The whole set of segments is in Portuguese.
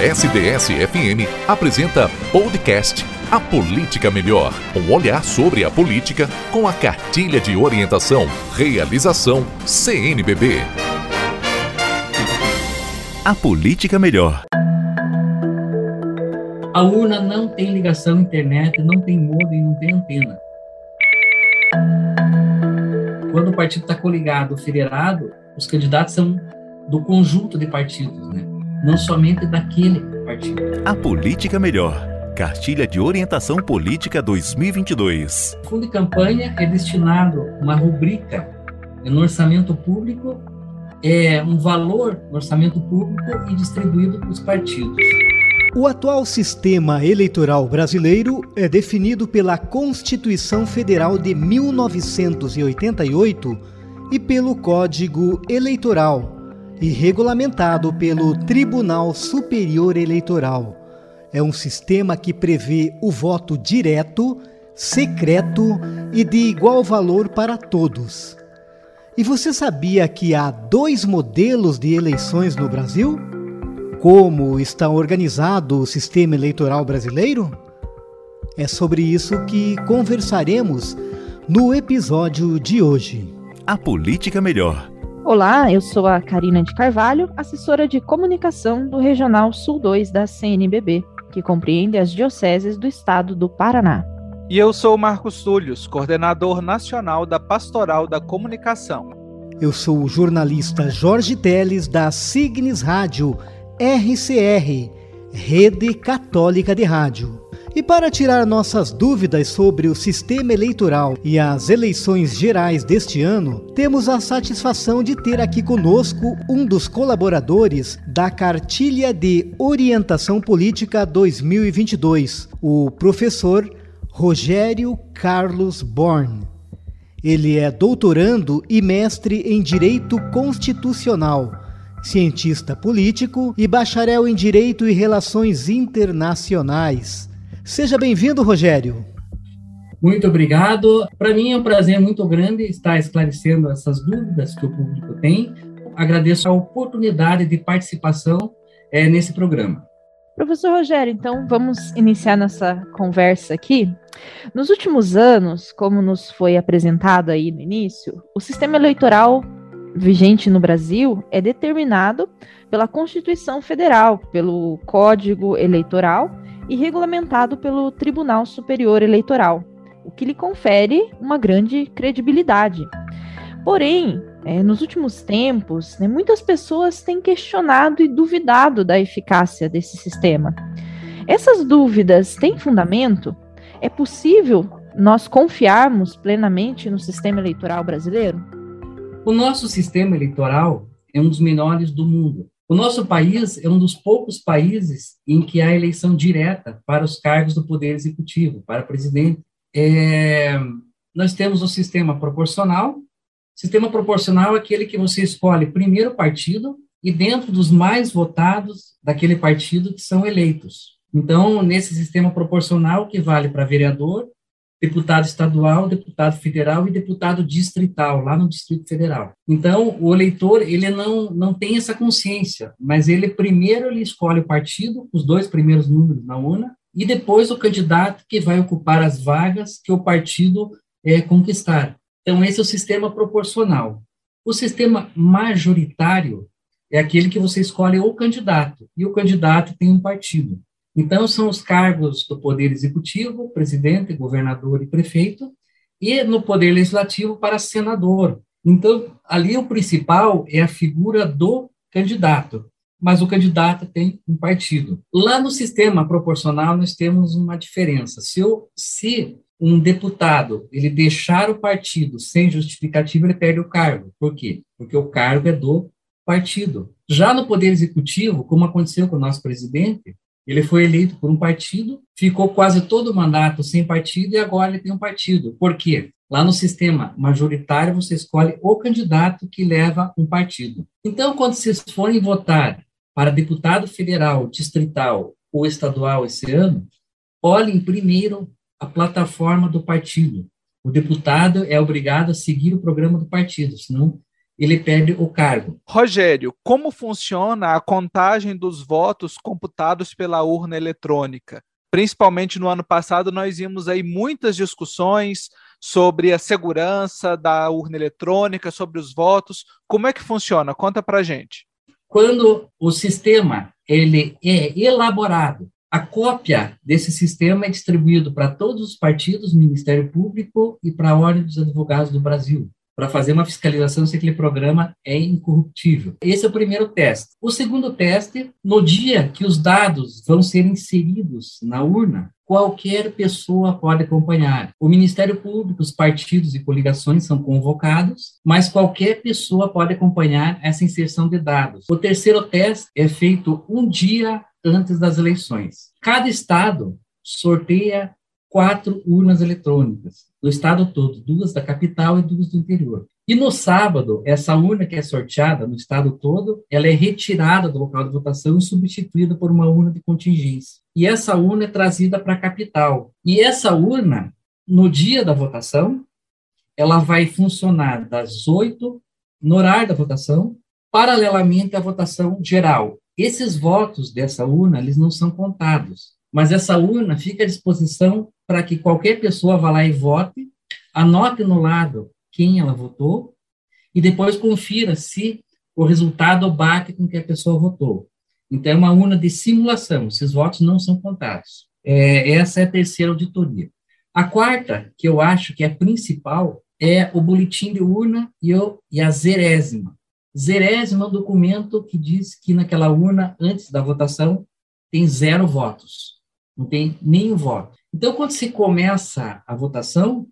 A SDS-FM apresenta podcast A Política Melhor. Um olhar sobre a política com a cartilha de orientação. Realização CNBB. A Política Melhor. A urna não tem ligação internet, não tem modem, não tem antena. Quando o partido está coligado, federado, os candidatos são do conjunto de partidos, né? Não somente daquele partido. A Política Melhor. Cartilha de Orientação Política 2022. O fundo de campanha é destinado uma rubrica no orçamento público, é um valor no orçamento público e distribuído para os partidos. O atual sistema eleitoral brasileiro é definido pela Constituição Federal de 1988 e pelo Código Eleitoral e regulamentado pelo Tribunal Superior Eleitoral. É um sistema que prevê o voto direto, secreto e de igual valor para todos. E você sabia que há dois modelos de eleições no Brasil? Como está organizado o sistema eleitoral brasileiro? É sobre isso que conversaremos no episódio de hoje. A Política Melhor. Olá, eu sou a Karina de Carvalho, assessora de comunicação do Regional Sul 2 da CNBB, que compreende as dioceses do estado do Paraná. E eu sou Marcos Túlios, coordenador nacional da Pastoral da Comunicação. Eu sou o jornalista Jorge Teles, da Signes Rádio, RCR, Rede Católica de Rádio. E para tirar nossas dúvidas sobre o sistema eleitoral e as eleições gerais deste ano, temos a satisfação de ter aqui conosco um dos colaboradores da Cartilha de Orientação Política 2022, o professor Rogério Carlos Born. Ele é doutorando e mestre em Direito Constitucional, cientista político e bacharel em Direito e Relações Internacionais. Seja bem-vindo, Rogério. Muito obrigado. Para mim é um prazer muito grande estar esclarecendo essas dúvidas que o público tem. Agradeço a oportunidade de participação é, nesse programa. Professor Rogério, então vamos iniciar nossa conversa aqui. Nos últimos anos, como nos foi apresentado aí no início, o sistema eleitoral vigente no Brasil é determinado pela Constituição Federal, pelo Código Eleitoral e regulamentado pelo Tribunal Superior Eleitoral, o que lhe confere uma grande credibilidade. Porém, é, nos últimos tempos, né, muitas pessoas têm questionado e duvidado da eficácia desse sistema. Essas dúvidas têm fundamento? É possível nós confiarmos plenamente no sistema eleitoral brasileiro? O nosso sistema eleitoral é um dos menores do mundo. O nosso país é um dos poucos países em que há eleição direta para os cargos do Poder Executivo, para presidente. É, nós temos o sistema proporcional. Sistema proporcional é aquele que você escolhe primeiro partido e dentro dos mais votados daquele partido que são eleitos. Então, nesse sistema proporcional, que vale para vereador, deputado estadual, deputado federal e deputado distrital, lá no Distrito Federal. Então, o eleitor, ele não, não tem essa consciência, mas ele primeiro ele escolhe o partido, os dois primeiros números na urna, e depois o candidato que vai ocupar as vagas que o partido é, conquistar. Então, esse é o sistema proporcional. O sistema majoritário é aquele que você escolhe o candidato, e o candidato tem um partido. Então, são os cargos do Poder Executivo, presidente, governador e prefeito, e no Poder Legislativo para senador. Então, ali o principal é a figura do candidato, mas o candidato tem um partido. Lá no sistema proporcional, nós temos uma diferença. Se, eu, se um deputado ele deixar o partido sem justificativa, ele perde o cargo. Por quê? Porque o cargo é do partido. Já no Poder Executivo, como aconteceu com o nosso presidente, ele foi eleito por um partido, ficou quase todo o mandato sem partido e agora ele tem um partido. Por quê? Lá no sistema majoritário, você escolhe o candidato que leva um partido. Então, quando vocês forem votar para deputado federal, distrital ou estadual esse ano, olhem primeiro a plataforma do partido. O deputado é obrigado a seguir o programa do partido, senão ele perde o cargo. Rogério, como funciona a contagem dos votos computados pela urna eletrônica? Principalmente no ano passado, nós vimos aí muitas discussões sobre a segurança da urna eletrônica, sobre os votos. Como é que funciona? Conta para gente. Quando o sistema ele é elaborado, a cópia desse sistema é distribuído para todos os partidos, Ministério Público e para a Ordem dos Advogados do Brasil para fazer uma fiscalização se aquele programa é incorruptível. Esse é o primeiro teste. O segundo teste, no dia que os dados vão ser inseridos na urna, qualquer pessoa pode acompanhar. O Ministério Público, os partidos e coligações são convocados, mas qualquer pessoa pode acompanhar essa inserção de dados. O terceiro teste é feito um dia antes das eleições. Cada estado sorteia quatro urnas eletrônicas do estado todo, duas da capital e duas do interior. E no sábado, essa urna que é sorteada no estado todo, ela é retirada do local de votação e substituída por uma urna de contingência. E essa urna é trazida para a capital. E essa urna, no dia da votação, ela vai funcionar das oito no horário da votação, paralelamente à votação geral. Esses votos dessa urna, eles não são contados, mas essa urna fica à disposição para que qualquer pessoa vá lá e vote, anote no lado quem ela votou e depois confira se o resultado bate com que a pessoa votou. Então, é uma urna de simulação, esses votos não são contados. É, essa é a terceira auditoria. A quarta, que eu acho que é a principal, é o boletim de urna e, e a zerésima. Zerésima é um documento que diz que naquela urna, antes da votação, tem zero votos. Não tem nenhum voto. Então, quando se começa a votação,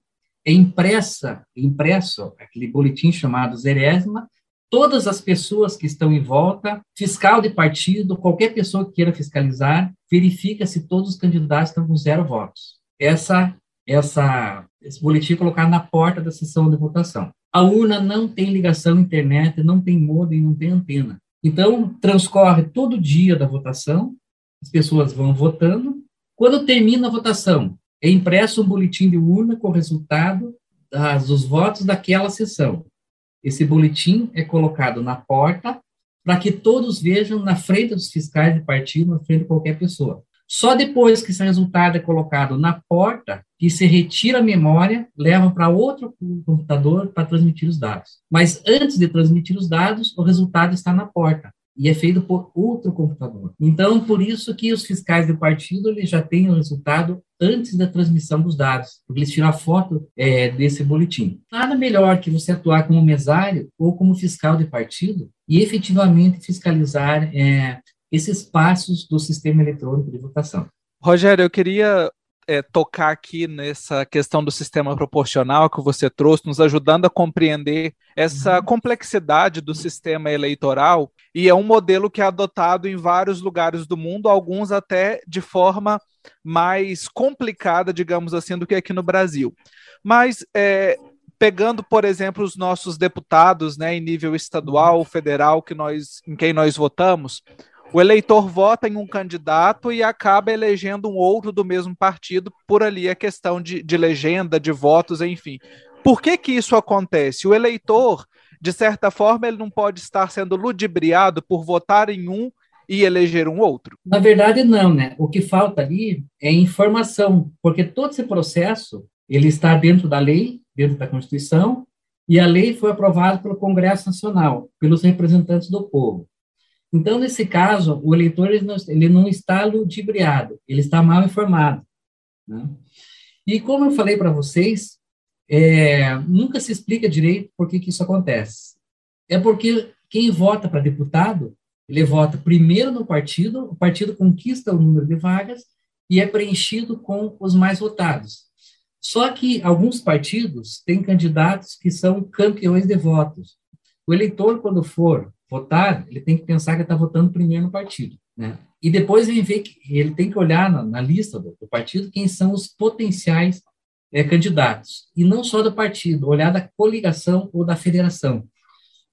é impressa, impresso aquele boletim chamado Zerésima, todas as pessoas que estão em volta, fiscal de partido, qualquer pessoa que queira fiscalizar, verifica se todos os candidatos estão com zero votos. Essa, essa, esse boletim é colocado na porta da sessão de votação. A urna não tem ligação à internet, não tem modem, não tem antena. Então, transcorre todo dia da votação, as pessoas vão votando, quando termina a votação, é impresso um boletim de urna com o resultado das, dos votos daquela sessão. Esse boletim é colocado na porta para que todos vejam na frente dos fiscais de partido, na frente de qualquer pessoa. Só depois que esse resultado é colocado na porta, que se retira a memória, leva para outro computador para transmitir os dados. Mas antes de transmitir os dados, o resultado está na porta e é feito por outro computador. Então, por isso que os fiscais do partido eles já têm o resultado antes da transmissão dos dados, porque eles tiram a foto é, desse boletim. Nada melhor que você atuar como mesário ou como fiscal de partido e efetivamente fiscalizar é, esses passos do sistema eletrônico de votação. Rogério, eu queria é, tocar aqui nessa questão do sistema proporcional que você trouxe, nos ajudando a compreender essa uhum. complexidade do sistema eleitoral, e é um modelo que é adotado em vários lugares do mundo, alguns até de forma mais complicada, digamos assim, do que aqui no Brasil. Mas é, pegando, por exemplo, os nossos deputados, né, em nível estadual, federal, que nós, em quem nós votamos, o eleitor vota em um candidato e acaba elegendo um outro do mesmo partido por ali a questão de, de legenda, de votos, enfim. Por que que isso acontece? O eleitor, de certa forma, ele não pode estar sendo ludibriado por votar em um e eleger um outro? Na verdade, não, né? O que falta ali é informação, porque todo esse processo ele está dentro da lei, dentro da Constituição, e a lei foi aprovada pelo Congresso Nacional, pelos representantes do povo. Então, nesse caso, o eleitor ele não, ele não está ludibriado, ele está mal informado. Né? E como eu falei para vocês, é, nunca se explica direito por que, que isso acontece. É porque quem vota para deputado, ele vota primeiro no partido, o partido conquista o número de vagas e é preenchido com os mais votados. Só que alguns partidos têm candidatos que são campeões de votos. O eleitor, quando for votar, ele tem que pensar que está votando primeiro no partido, né? E depois ele vê que ele tem que olhar na, na lista do, do, partido quem são os potenciais é, candidatos e não só do partido, olhar da coligação ou da federação,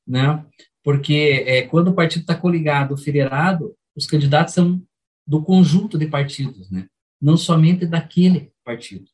né? Porque é, quando o partido está coligado federado, os candidatos são do conjunto de partidos, né? Não somente daquele partido.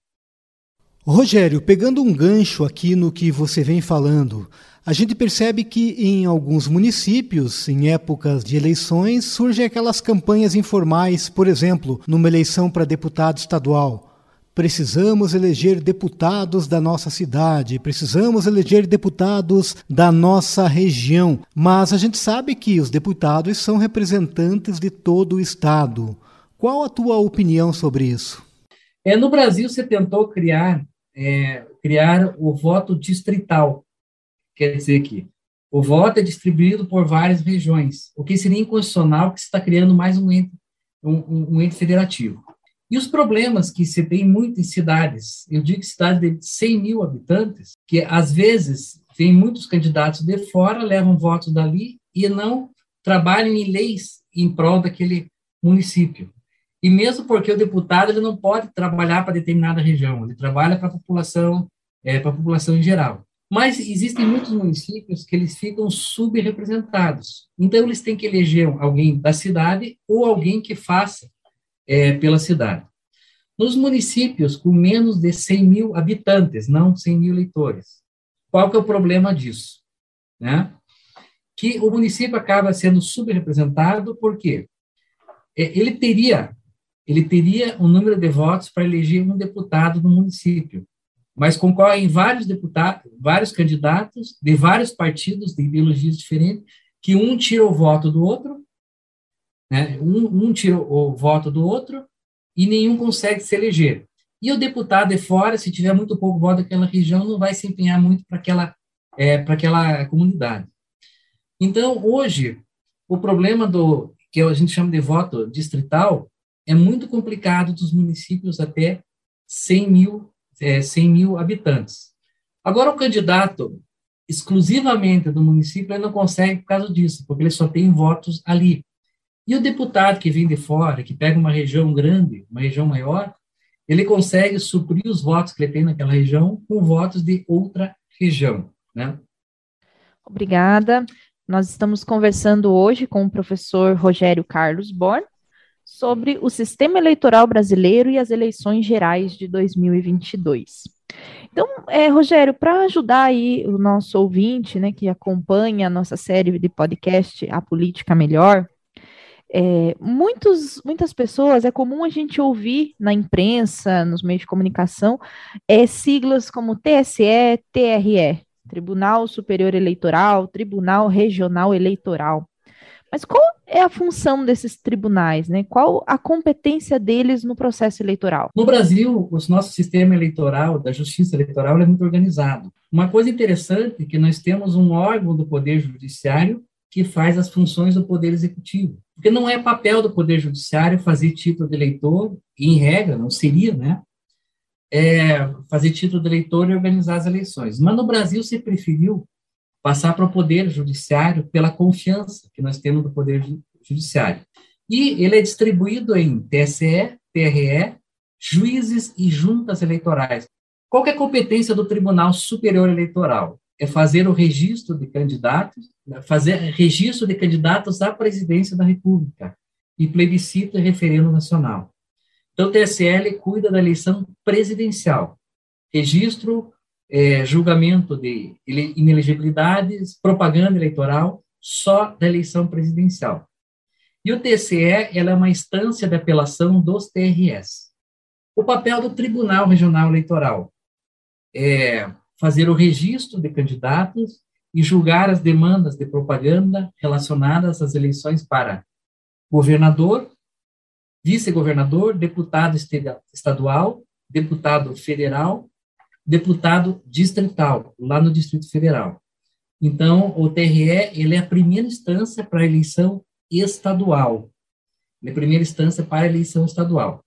Rogério, pegando um gancho aqui no que você vem falando, a gente percebe que em alguns municípios, em épocas de eleições, surgem aquelas campanhas informais, por exemplo, numa eleição para deputado estadual. Precisamos eleger deputados da nossa cidade, precisamos eleger deputados da nossa região. Mas a gente sabe que os deputados são representantes de todo o Estado. Qual a tua opinião sobre isso? É, no Brasil, você tentou criar, é, criar o voto distrital quer dizer que o voto é distribuído por várias regiões, o que seria inconstitucional que se está criando mais um ente, um, um ente federativo. E os problemas que se tem muito em cidades, eu digo cidades de 100 mil habitantes, que às vezes vêm muitos candidatos de fora, levam votos dali e não trabalham em leis em prol daquele município. E mesmo porque o deputado ele não pode trabalhar para determinada região, ele trabalha para a população, é, para a população em geral. Mas existem muitos municípios que eles ficam subrepresentados. Então, eles têm que eleger alguém da cidade ou alguém que faça é, pela cidade. Nos municípios com menos de 100 mil habitantes, não 100 mil eleitores, qual que é o problema disso? Né? Que o município acaba sendo subrepresentado porque é, ele teria ele teria um número de votos para eleger um deputado no município mas concorrem vários deputados, vários candidatos de vários partidos de ideologias diferentes, que um tira o voto do outro, né? um, um tira o voto do outro e nenhum consegue se eleger. E o deputado de fora, se tiver muito pouco voto daquela região, não vai se empenhar muito para aquela, é, para aquela comunidade. Então, hoje, o problema do que a gente chama de voto distrital é muito complicado dos municípios até 100 mil é, 100 mil habitantes. Agora, o candidato exclusivamente do município ele não consegue por causa disso, porque ele só tem votos ali. E o deputado que vem de fora, que pega uma região grande, uma região maior, ele consegue suprir os votos que ele tem naquela região com votos de outra região, né? Obrigada. Nós estamos conversando hoje com o professor Rogério Carlos Born, sobre o sistema eleitoral brasileiro e as eleições gerais de 2022. Então, é, Rogério, para ajudar aí o nosso ouvinte, né, que acompanha a nossa série de podcast A Política Melhor, é, muitos, muitas pessoas, é comum a gente ouvir na imprensa, nos meios de comunicação, é, siglas como TSE, TRE, Tribunal Superior Eleitoral, Tribunal Regional Eleitoral. Mas qual é a função desses tribunais, né? Qual a competência deles no processo eleitoral? No Brasil, o nosso sistema eleitoral, da justiça eleitoral, é muito organizado. Uma coisa interessante é que nós temos um órgão do Poder Judiciário que faz as funções do Poder Executivo. Porque não é papel do Poder Judiciário fazer título de eleitor, em regra, não seria, né? É fazer título de eleitor e organizar as eleições. Mas no Brasil se preferiu passar para o Poder Judiciário pela confiança que nós temos do Poder Judiciário. E ele é distribuído em TSE, TRE, juízes e juntas eleitorais. Qual é a competência do Tribunal Superior Eleitoral? É fazer o registro de candidatos, fazer registro de candidatos à presidência da República e plebiscito e referendo nacional. Então, o TSL cuida da eleição presidencial, registro é, julgamento de inelegibilidades, propaganda eleitoral, só da eleição presidencial. E o TCE ela é uma instância de apelação dos TRS. O papel do Tribunal Regional Eleitoral é fazer o registro de candidatos e julgar as demandas de propaganda relacionadas às eleições para governador, vice-governador, deputado estadual, deputado federal deputado distrital, lá no Distrito Federal. Então, o TRE ele é a primeira instância para a eleição estadual. Ele é a primeira instância para a eleição estadual.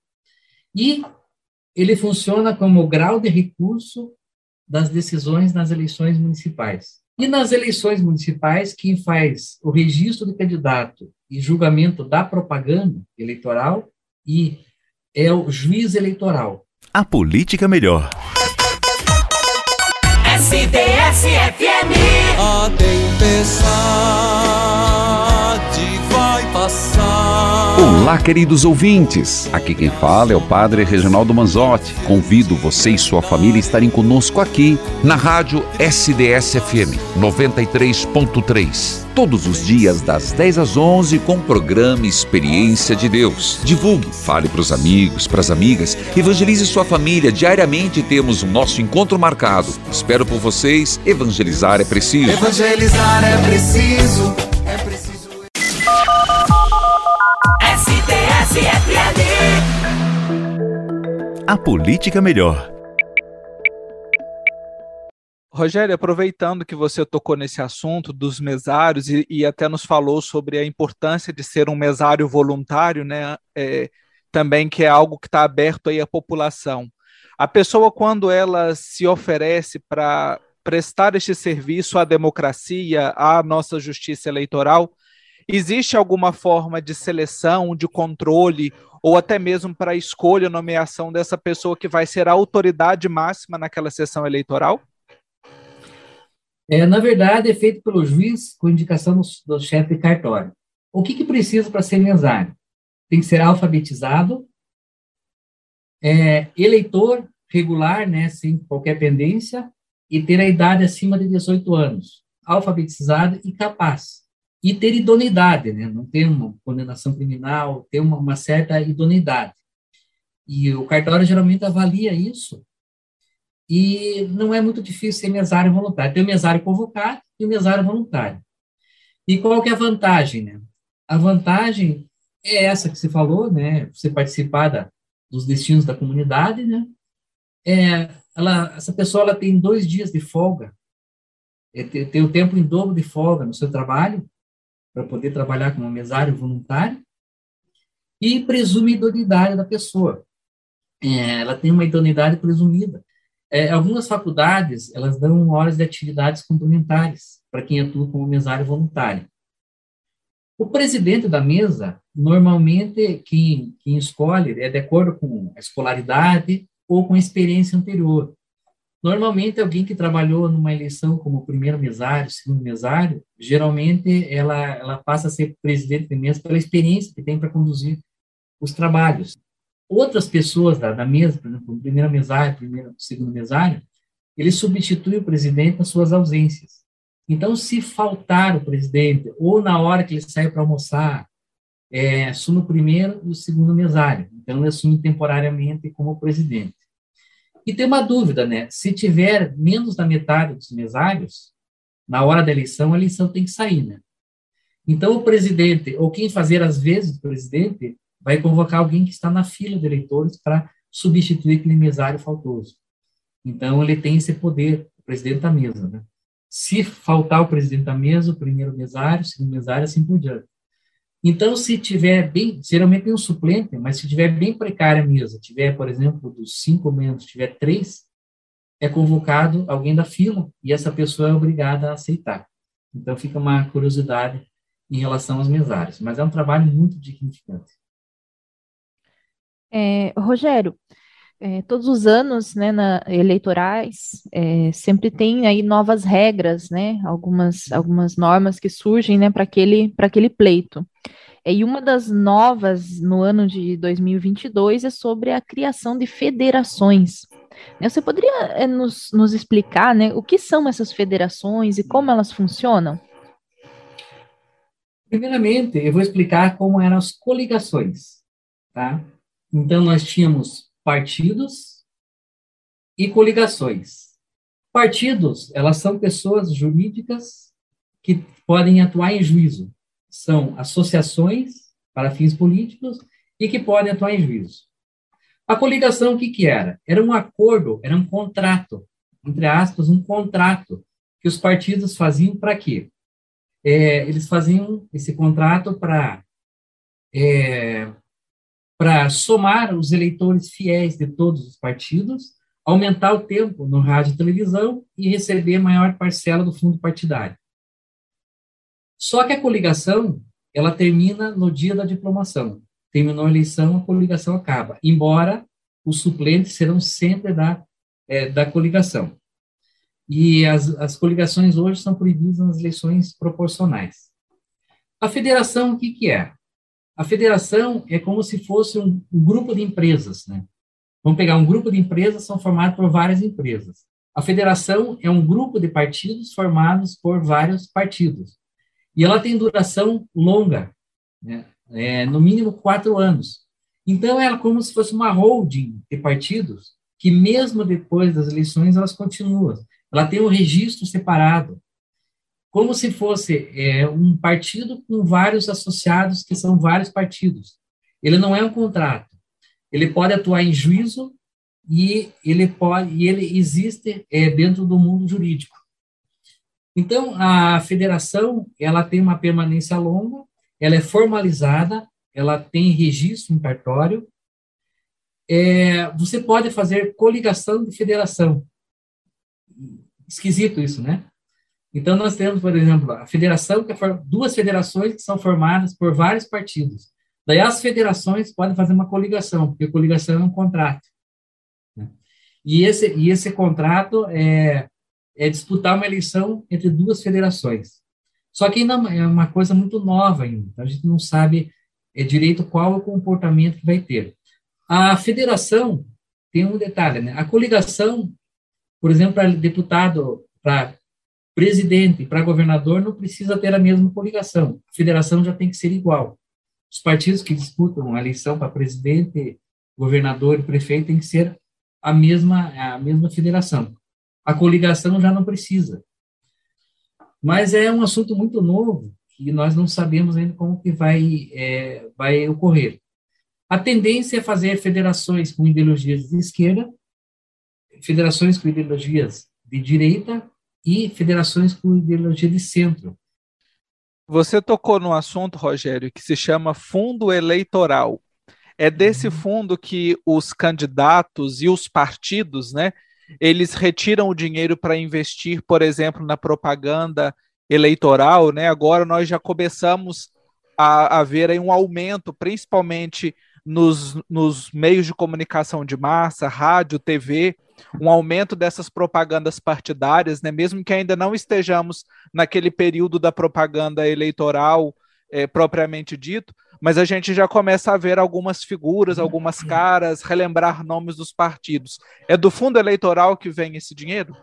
E ele funciona como grau de recurso das decisões nas eleições municipais. E nas eleições municipais, quem faz o registro de candidato e julgamento da propaganda eleitoral e é o juiz eleitoral. A política melhor. SDS-FM. A tempestade. Olá, queridos ouvintes. Aqui quem fala é o Padre Reginaldo Manzotti. Convido você e sua família a estarem conosco aqui na rádio SDS FM 93.3. Todos os dias das 10 às 11 com o programa Experiência de Deus. Divulgue, fale para os amigos, para as amigas, evangelize sua família. Diariamente temos o nosso encontro marcado. Espero por vocês. Evangelizar é preciso. Evangelizar é preciso. É preciso. A política melhor. Rogério, aproveitando que você tocou nesse assunto dos mesários e, e, até nos falou sobre a importância de ser um mesário voluntário, né? É, também que é algo que está aberto aí à população. A pessoa, quando ela se oferece para prestar este serviço à democracia, à nossa justiça eleitoral, Existe alguma forma de seleção, de controle, ou até mesmo para a escolha, nomeação dessa pessoa que vai ser a autoridade máxima naquela sessão eleitoral? É, na verdade, é feito pelo juiz com indicação do, do chefe de cartório. O que, que precisa para ser mesário? Tem que ser alfabetizado, é, eleitor regular, né, sem qualquer pendência, e ter a idade acima de 18 anos, alfabetizado e capaz e ter idoneidade, né? não ter uma condenação criminal, ter uma, uma certa idoneidade. E o cartório geralmente avalia isso, e não é muito difícil ser mesário voluntário. Tem o mesário convocado e o mesário voluntário. E qual que é a vantagem? Né? A vantagem é essa que você falou, né? Você participar da, dos destinos da comunidade, né? É, ela, essa pessoa ela tem dois dias de folga, é, tem, tem o tempo em dobro de folga no seu trabalho, para poder trabalhar como mesário voluntário, e presume a idoneidade da pessoa. É, ela tem uma idoneidade presumida. É, algumas faculdades, elas dão horas de atividades complementares para quem atua como mesário voluntário. O presidente da mesa, normalmente, quem, quem escolhe é de acordo com a escolaridade ou com a experiência anterior. Normalmente, alguém que trabalhou numa eleição como primeiro mesário, segundo mesário, geralmente ela, ela passa a ser presidente de mesa pela experiência que tem para conduzir os trabalhos. Outras pessoas da, da mesa, por exemplo, primeiro mesário, primeiro, segundo mesário, ele substitui o presidente nas suas ausências. Então, se faltar o presidente, ou na hora que ele sai para almoçar, é, assume o primeiro e o segundo mesário. Então, ele assume temporariamente como presidente. E tem uma dúvida, né? Se tiver menos da metade dos mesários, na hora da eleição, a eleição tem que sair, né? Então, o presidente, ou quem fazer as vezes do presidente, vai convocar alguém que está na fila de eleitores para substituir aquele mesário faltoso. Então, ele tem esse poder, o presidente da mesa, né? Se faltar o presidente da mesa, o primeiro mesário, o segundo mesário, assim por diante. Então, se tiver bem, geralmente tem um suplente, mas se tiver bem precária a mesa, tiver, por exemplo, dos cinco membros, tiver três, é convocado alguém da fila e essa pessoa é obrigada a aceitar. Então, fica uma curiosidade em relação aos mesários, mas é um trabalho muito dignificante. É, Rogério, é, todos os anos, né, na, eleitorais, é, sempre tem aí novas regras, né, algumas, algumas normas que surgem, né, para aquele, aquele pleito. É, e uma das novas no ano de 2022 é sobre a criação de federações. Né, você poderia é, nos, nos explicar, né, o que são essas federações e como elas funcionam? Primeiramente, eu vou explicar como eram as coligações, tá? Então, nós tínhamos partidos e coligações. Partidos, elas são pessoas jurídicas que podem atuar em juízo. São associações para fins políticos e que podem atuar em juízo. A coligação, o que, que era? Era um acordo, era um contrato, entre aspas, um contrato que os partidos faziam para quê? É, eles faziam esse contrato para é, para somar os eleitores fiéis de todos os partidos, aumentar o tempo no rádio e televisão e receber maior parcela do fundo partidário. Só que a coligação, ela termina no dia da diplomação. Terminou a eleição, a coligação acaba, embora os suplentes serão sempre da, é, da coligação. E as, as coligações hoje são proibidas nas eleições proporcionais. A federação, o que, que é? A federação é como se fosse um, um grupo de empresas, né? Vamos pegar um grupo de empresas, são formados por várias empresas. A federação é um grupo de partidos formados por vários partidos. E ela tem duração longa, né? é, no mínimo quatro anos. Então, ela é como se fosse uma holding de partidos que, mesmo depois das eleições, elas continuam. Ela tem um registro separado, como se fosse é, um partido com vários associados, que são vários partidos. Ele não é um contrato. Ele pode atuar em juízo e ele pode e ele existe é, dentro do mundo jurídico. Então, a federação ela tem uma permanência longa, ela é formalizada, ela tem registro em cartório. É, você pode fazer coligação de federação. Esquisito isso, né? Então, nós temos, por exemplo, a federação, que é duas federações que são formadas por vários partidos. Daí, as federações podem fazer uma coligação, porque coligação é um contrato. Né? E, esse, e esse contrato é, é disputar uma eleição entre duas federações. Só que ainda é uma coisa muito nova ainda. Então a gente não sabe é, direito qual o comportamento que vai ter. A federação tem um detalhe, né? A coligação, por exemplo, para deputado, para presidente, para governador, não precisa ter a mesma coligação. A federação já tem que ser igual. Os partidos que disputam a eleição para presidente, governador e prefeito têm que ser a mesma a mesma federação. A coligação já não precisa. Mas é um assunto muito novo e nós não sabemos ainda como que vai, é, vai ocorrer. A tendência é fazer federações com ideologias de esquerda, federações com ideologias de direita e federações com ideologia de centro. Você tocou no assunto, Rogério, que se chama fundo eleitoral. É desse uhum. fundo que os candidatos e os partidos, né, eles retiram o dinheiro para investir, por exemplo, na propaganda eleitoral, né? Agora nós já começamos a, a ver um aumento, principalmente nos, nos meios de comunicação de massa, rádio, TV, um aumento dessas propagandas partidárias, né? Mesmo que ainda não estejamos naquele período da propaganda eleitoral é, propriamente dito, mas a gente já começa a ver algumas figuras, algumas caras, relembrar nomes dos partidos. É do fundo eleitoral que vem esse dinheiro?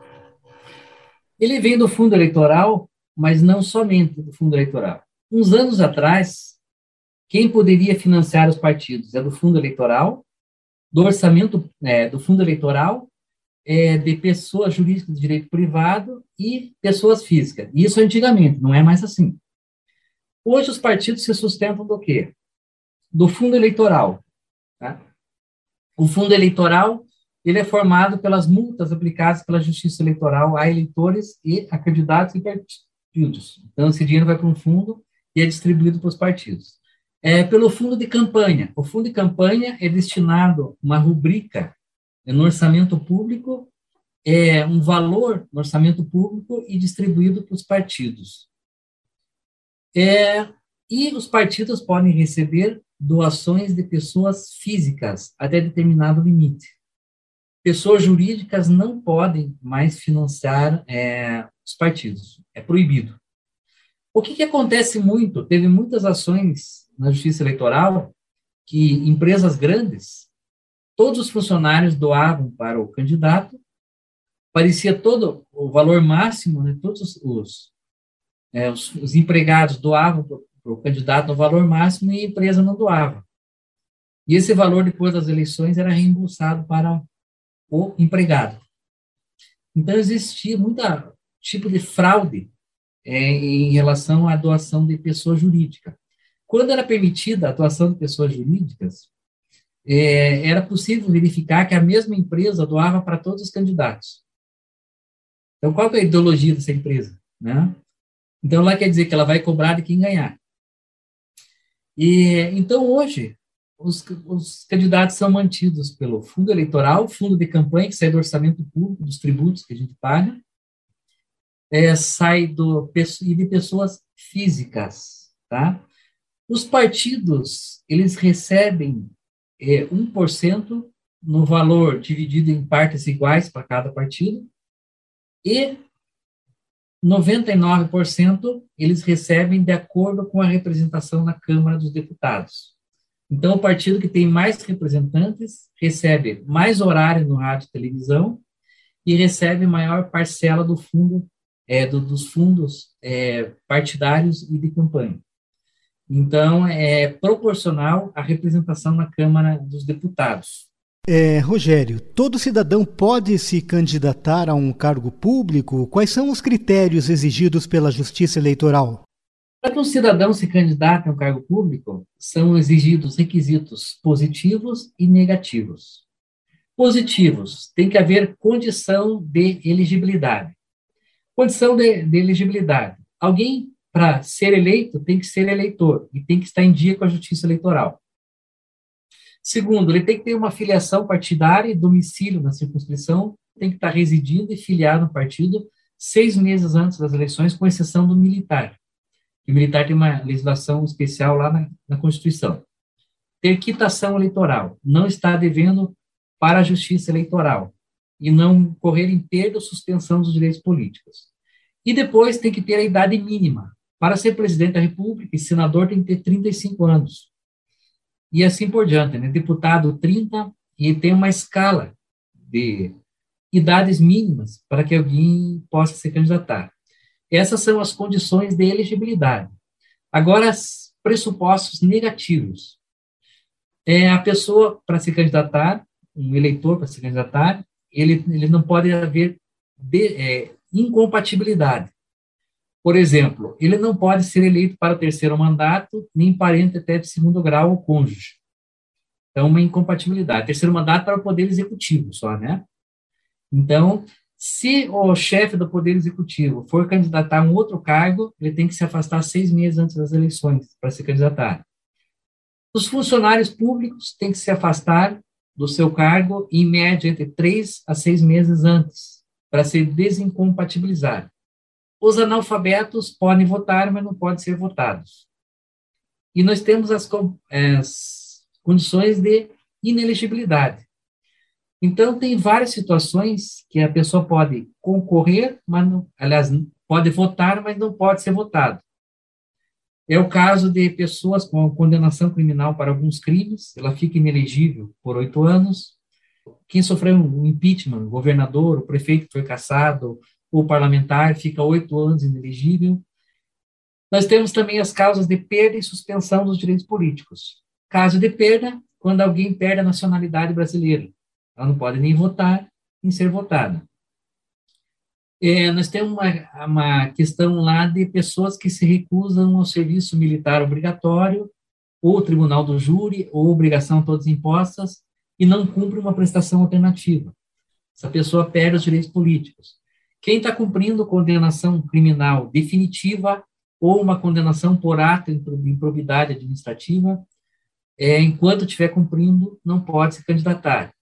Ele vem do fundo eleitoral, mas não somente do fundo eleitoral. Uns anos atrás, quem poderia financiar os partidos é do fundo eleitoral, do orçamento é, do fundo eleitoral, é, de pessoas jurídicas de direito privado e pessoas físicas. Isso antigamente, não é mais assim. Hoje os partidos se sustentam do quê? Do fundo eleitoral. Tá? O fundo eleitoral ele é formado pelas multas aplicadas pela Justiça Eleitoral a eleitores e a candidatos e partidos. Então, esse dinheiro vai para um fundo e é distribuído para os partidos. É, pelo fundo de campanha. O fundo de campanha é destinado uma rubrica no orçamento público, é um valor no orçamento público e distribuído para os partidos. É, e os partidos podem receber doações de pessoas físicas até determinado limite. Pessoas jurídicas não podem mais financiar é, os partidos, é proibido. O que, que acontece muito? Teve muitas ações na Justiça Eleitoral que empresas grandes, todos os funcionários doavam para o candidato, parecia todo o valor máximo, né, todos os, é, os, os empregados doavam para o candidato no valor máximo e a empresa não doava. E esse valor, depois das eleições, era reembolsado para o empregado. Então, existia muito tipo de fraude é, em relação à doação de pessoa jurídica. Quando era permitida a doação de pessoas jurídicas, é, era possível verificar que a mesma empresa doava para todos os candidatos. Então, qual é a ideologia dessa empresa? Né? Então, lá quer dizer que ela vai cobrar de quem ganhar. E, então, hoje, os, os, candidatos são mantidos pelo fundo eleitoral, fundo de campanha, que sai do orçamento público, dos tributos que a gente paga, é, sai do, e de pessoas físicas, tá? Os partidos, eles recebem é, 1% no valor dividido em partes iguais para cada partido, e 99% eles recebem de acordo com a representação na Câmara dos Deputados. Então, o partido que tem mais representantes recebe mais horário no rádio e televisão e recebe maior parcela do fundo é, do, dos fundos é, partidários e de campanha. Então, é proporcional à representação na Câmara dos Deputados. É, Rogério, todo cidadão pode se candidatar a um cargo público? Quais são os critérios exigidos pela Justiça Eleitoral? Para que um cidadão se candidate a um cargo público, são exigidos requisitos positivos e negativos. Positivos, tem que haver condição de elegibilidade. Condição de, de elegibilidade. Alguém, para ser eleito, tem que ser eleitor e tem que estar em dia com a Justiça Eleitoral. Segundo, ele tem que ter uma filiação partidária e domicílio na circunscrição, tem que estar residindo e filiado no partido seis meses antes das eleições, com exceção do militar. O militar tem uma legislação especial lá na, na Constituição. Ter quitação eleitoral, não está devendo para a justiça eleitoral e não correr em perda ou suspensão dos direitos políticos. E depois tem que ter a idade mínima. Para ser presidente da República e senador tem que ter 35 anos e assim por diante, né? Deputado 30 e tem uma escala de idades mínimas para que alguém possa se candidatar. Essas são as condições de elegibilidade. Agora, pressupostos negativos. É a pessoa para se candidatar, um eleitor para se candidatar, ele, ele não pode haver de, é, incompatibilidade. Por exemplo, ele não pode ser eleito para terceiro mandato, nem parente até de segundo grau ou cônjuge. Então, uma incompatibilidade. Terceiro mandato para o Poder Executivo só, né? Então, se o chefe do Poder Executivo for candidatar a um outro cargo, ele tem que se afastar seis meses antes das eleições para se candidatar. Os funcionários públicos têm que se afastar do seu cargo, em média, entre três a seis meses antes, para ser desincompatibilizado. Os analfabetos podem votar, mas não podem ser votados. E nós temos as, as condições de inelegibilidade. Então, tem várias situações que a pessoa pode concorrer, mas não, aliás, pode votar, mas não pode ser votado. É o caso de pessoas com condenação criminal para alguns crimes, ela fica inelegível por oito anos. Quem sofreu um impeachment, o governador, o prefeito que foi cassado, o parlamentar fica oito anos inelegível. Nós temos também as causas de perda e suspensão dos direitos políticos. Caso de perda, quando alguém perde a nacionalidade brasileira. Ela não pode nem votar, nem ser votada. É, nós temos uma, uma questão lá de pessoas que se recusam ao serviço militar obrigatório, ou tribunal do júri, ou obrigação todas impostas, e não cumpre uma prestação alternativa. Essa pessoa perde os direitos políticos. Quem está cumprindo condenação criminal definitiva ou uma condenação por ato de improbidade administrativa, é, enquanto estiver cumprindo, não pode se candidatar.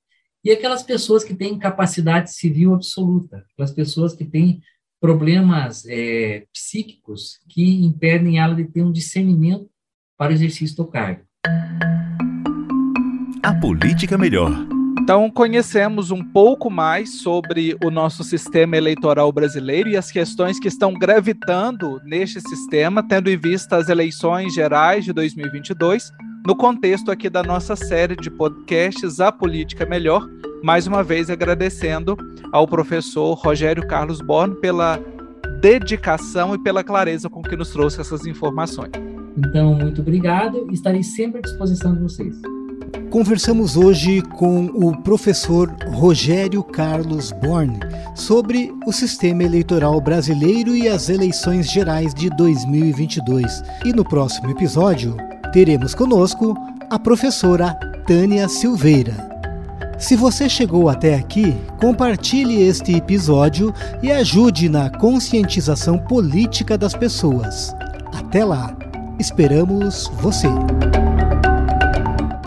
E aquelas pessoas que têm capacidade civil absoluta, aquelas pessoas que têm problemas é, psíquicos que impedem ela de ter um discernimento para o exercício do cargo. A política melhor então, conhecemos um pouco mais sobre o nosso sistema eleitoral brasileiro e as questões que estão gravitando neste sistema, tendo em vista as eleições gerais de 2022, no contexto aqui da nossa série de podcasts A Política Melhor. Mais uma vez agradecendo ao professor Rogério Carlos Borno pela dedicação e pela clareza com que nos trouxe essas informações. Então, muito obrigado estarei sempre à disposição de vocês. Conversamos hoje com o professor Rogério Carlos Born sobre o sistema eleitoral brasileiro e as eleições gerais de 2022. E no próximo episódio, teremos conosco a professora Tânia Silveira. Se você chegou até aqui, compartilhe este episódio e ajude na conscientização política das pessoas. Até lá! Esperamos você!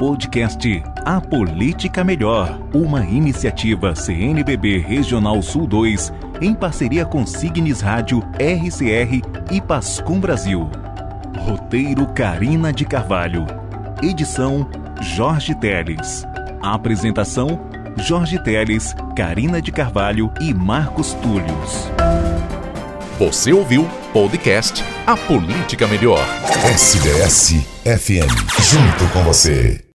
Podcast A Política Melhor, uma iniciativa CNBB Regional Sul 2, em parceria com Signes Rádio, RCR e Pascom Brasil. Roteiro Carina de Carvalho. Edição Jorge Teles. Apresentação Jorge Teles, Carina de Carvalho e Marcos Túlios. Você ouviu podcast A Política Melhor. SDS FM. Junto com você.